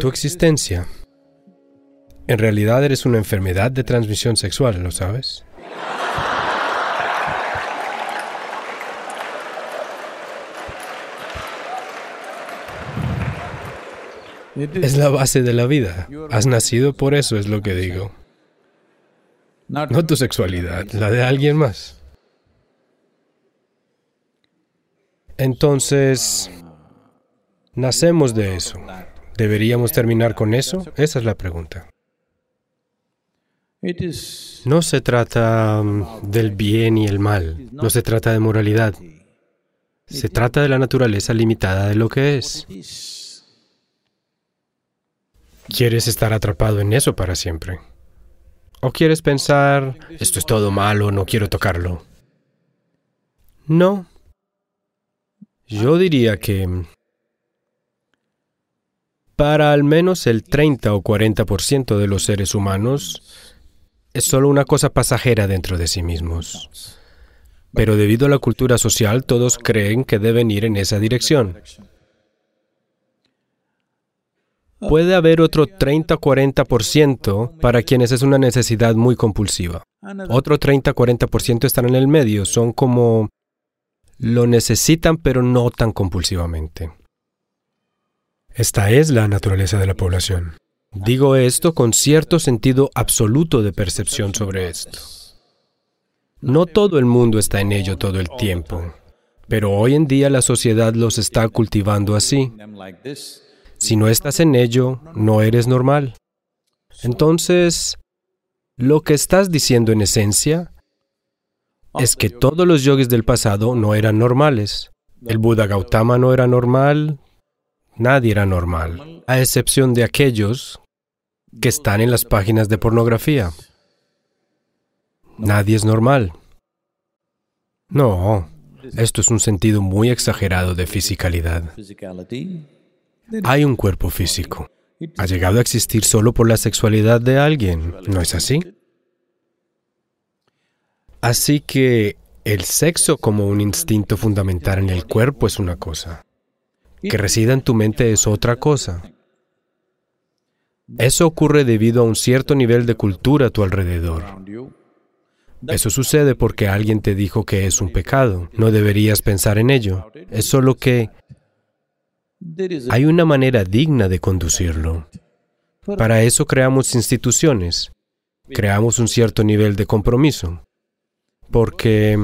Tu existencia. En realidad eres una enfermedad de transmisión sexual, ¿lo sabes? Es la base de la vida. Has nacido por eso, es lo que digo. No tu sexualidad, la de alguien más. Entonces, nacemos de eso. ¿Deberíamos terminar con eso? Esa es la pregunta. No se trata mm, del bien y el mal, no se trata de moralidad. Se trata de la naturaleza limitada de lo que es. ¿Quieres estar atrapado en eso para siempre? ¿O quieres pensar, esto es todo malo, no quiero tocarlo? No. Yo diría que para al menos el 30 o 40% de los seres humanos es solo una cosa pasajera dentro de sí mismos. Pero debido a la cultura social, todos creen que deben ir en esa dirección. Puede haber otro 30-40% para quienes es una necesidad muy compulsiva. Otro 30-40% están en el medio, son como lo necesitan pero no tan compulsivamente. Esta es la naturaleza de la población. Digo esto con cierto sentido absoluto de percepción sobre esto. No todo el mundo está en ello todo el tiempo, pero hoy en día la sociedad los está cultivando así. Si no estás en ello, no eres normal. Entonces, lo que estás diciendo en esencia es que todos los yogis del pasado no eran normales. El Buda Gautama no era normal, nadie era normal, a excepción de aquellos que están en las páginas de pornografía. Nadie es normal. No, esto es un sentido muy exagerado de fisicalidad. Hay un cuerpo físico. Ha llegado a existir solo por la sexualidad de alguien, ¿no es así? Así que el sexo como un instinto fundamental en el cuerpo es una cosa. Que resida en tu mente es otra cosa. Eso ocurre debido a un cierto nivel de cultura a tu alrededor. Eso sucede porque alguien te dijo que es un pecado. No deberías pensar en ello. Es solo que hay una manera digna de conducirlo. Para eso creamos instituciones, creamos un cierto nivel de compromiso, porque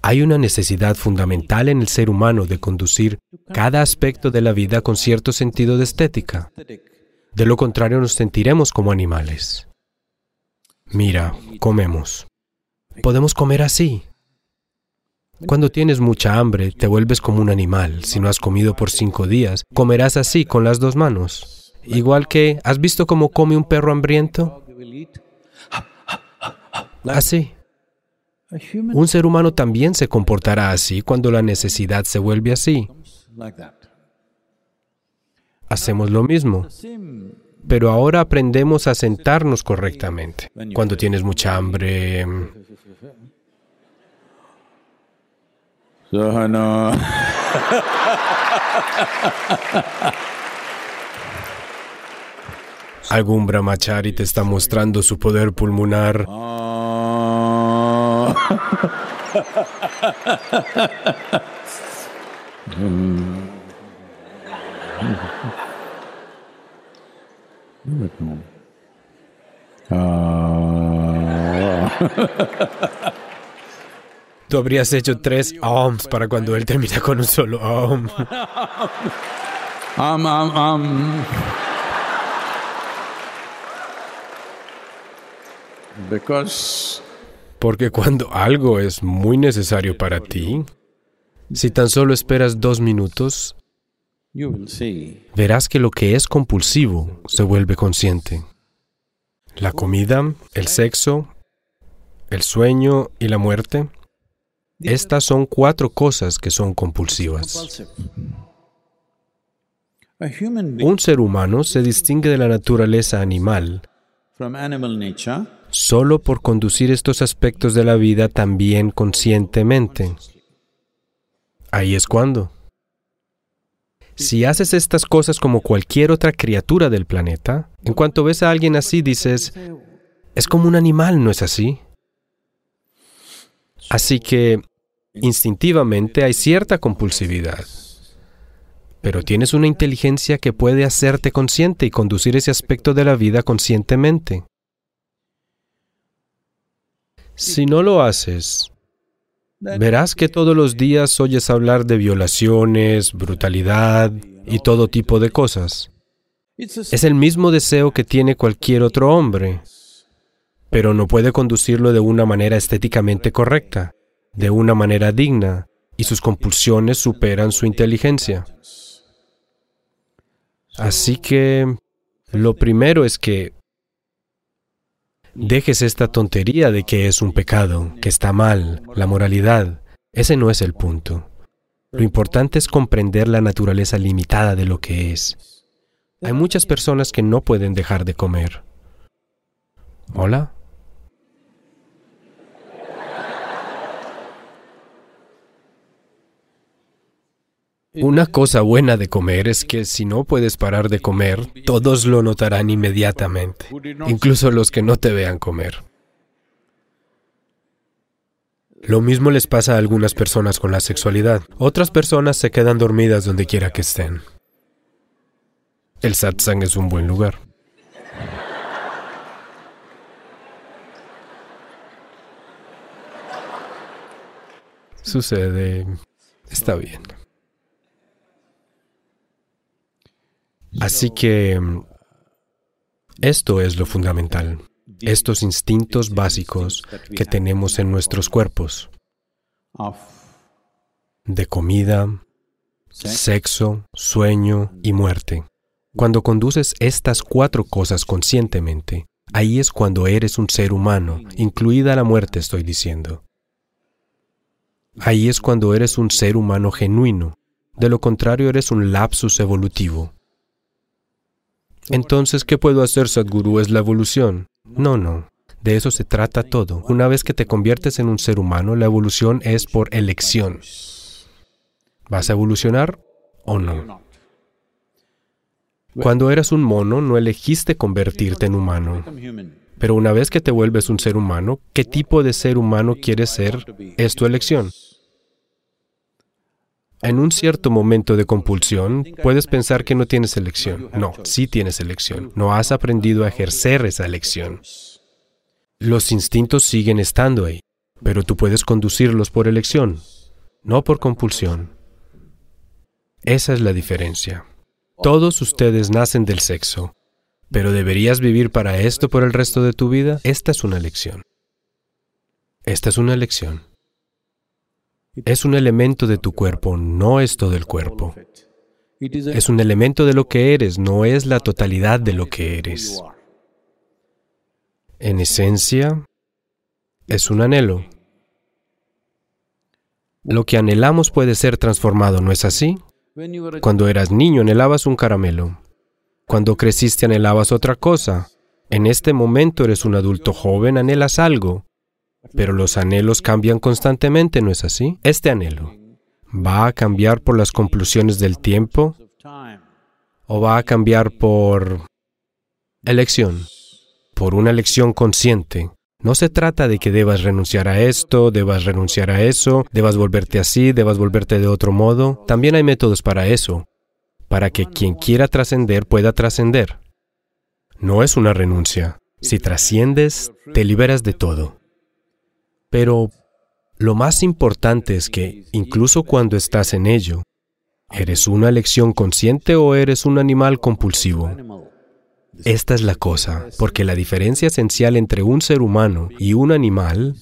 hay una necesidad fundamental en el ser humano de conducir cada aspecto de la vida con cierto sentido de estética. De lo contrario nos sentiremos como animales. Mira, comemos. Podemos comer así, cuando tienes mucha hambre, te vuelves como un animal. Si no has comido por cinco días, comerás así, con las dos manos. Igual que, ¿has visto cómo come un perro hambriento? Así. Un ser humano también se comportará así cuando la necesidad se vuelve así. Hacemos lo mismo. Pero ahora aprendemos a sentarnos correctamente. Cuando tienes mucha hambre, Algún brahmachari te está mostrando su poder pulmonar. Tú habrías hecho tres ohms para cuando él termina con un solo ohm. Um, um, um. Porque cuando algo es muy necesario para ti, si tan solo esperas dos minutos, verás que lo que es compulsivo se vuelve consciente. La comida, el sexo, el sueño y la muerte estas son cuatro cosas que son compulsivas. Un ser humano se distingue de la naturaleza animal solo por conducir estos aspectos de la vida también conscientemente. Ahí es cuando. Si haces estas cosas como cualquier otra criatura del planeta, en cuanto ves a alguien así dices, es como un animal, ¿no es así? Así que, instintivamente hay cierta compulsividad. Pero tienes una inteligencia que puede hacerte consciente y conducir ese aspecto de la vida conscientemente. Si no lo haces, verás que todos los días oyes hablar de violaciones, brutalidad y todo tipo de cosas. Es el mismo deseo que tiene cualquier otro hombre, pero no puede conducirlo de una manera estéticamente correcta, de una manera digna, y sus compulsiones superan su inteligencia. Así que lo primero es que dejes esta tontería de que es un pecado, que está mal, la moralidad. Ese no es el punto. Lo importante es comprender la naturaleza limitada de lo que es. Hay muchas personas que no pueden dejar de comer. ¿Hola? Una cosa buena de comer es que si no puedes parar de comer, todos lo notarán inmediatamente, incluso los que no te vean comer. Lo mismo les pasa a algunas personas con la sexualidad. Otras personas se quedan dormidas donde quiera que estén. El satsang es un buen lugar. Sucede. Está bien. Así que esto es lo fundamental, estos instintos básicos que tenemos en nuestros cuerpos, de comida, sexo, sueño y muerte. Cuando conduces estas cuatro cosas conscientemente, ahí es cuando eres un ser humano, incluida la muerte estoy diciendo. Ahí es cuando eres un ser humano genuino, de lo contrario eres un lapsus evolutivo. Entonces, ¿qué puedo hacer, Sadhguru? ¿Es la evolución? No, no. De eso se trata todo. Una vez que te conviertes en un ser humano, la evolución es por elección. ¿Vas a evolucionar o no? Cuando eras un mono, no elegiste convertirte en humano. Pero una vez que te vuelves un ser humano, ¿qué tipo de ser humano quieres ser? Es tu elección. En un cierto momento de compulsión, puedes pensar que no tienes elección. No, sí tienes elección. No has aprendido a ejercer esa elección. Los instintos siguen estando ahí, pero tú puedes conducirlos por elección, no por compulsión. Esa es la diferencia. Todos ustedes nacen del sexo, pero ¿deberías vivir para esto por el resto de tu vida? Esta es una elección. Esta es una elección. Es un elemento de tu cuerpo, no es todo el cuerpo. Es un elemento de lo que eres, no es la totalidad de lo que eres. En esencia, es un anhelo. Lo que anhelamos puede ser transformado, ¿no es así? Cuando eras niño anhelabas un caramelo. Cuando creciste anhelabas otra cosa. En este momento eres un adulto joven, anhelas algo. Pero los anhelos cambian constantemente, ¿no es así? Este anhelo, ¿va a cambiar por las conclusiones del tiempo? ¿O va a cambiar por elección? Por una elección consciente. No se trata de que debas renunciar a esto, debas renunciar a eso, debas volverte así, debas volverte de otro modo. También hay métodos para eso, para que quien quiera trascender pueda trascender. No es una renuncia. Si trasciendes, te liberas de todo. Pero lo más importante es que, incluso cuando estás en ello, ¿eres una elección consciente o eres un animal compulsivo? Esta es la cosa, porque la diferencia esencial entre un ser humano y un animal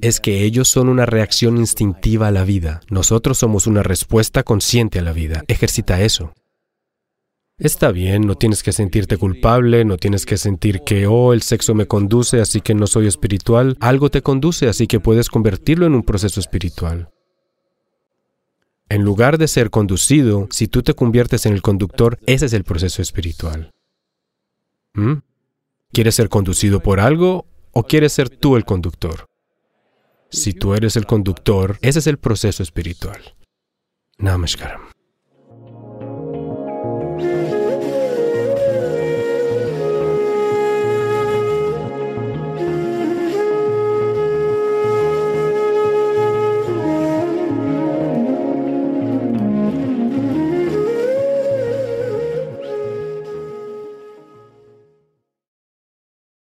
es que ellos son una reacción instintiva a la vida. Nosotros somos una respuesta consciente a la vida. Ejercita eso. Está bien, no tienes que sentirte culpable, no tienes que sentir que, oh, el sexo me conduce, así que no soy espiritual. Algo te conduce, así que puedes convertirlo en un proceso espiritual. En lugar de ser conducido, si tú te conviertes en el conductor, ese es el proceso espiritual. ¿Mm? ¿Quieres ser conducido por algo ¿O quieres ser tú el conductor? Si tú eres el conductor, ese es el proceso espiritual. Namaskaram.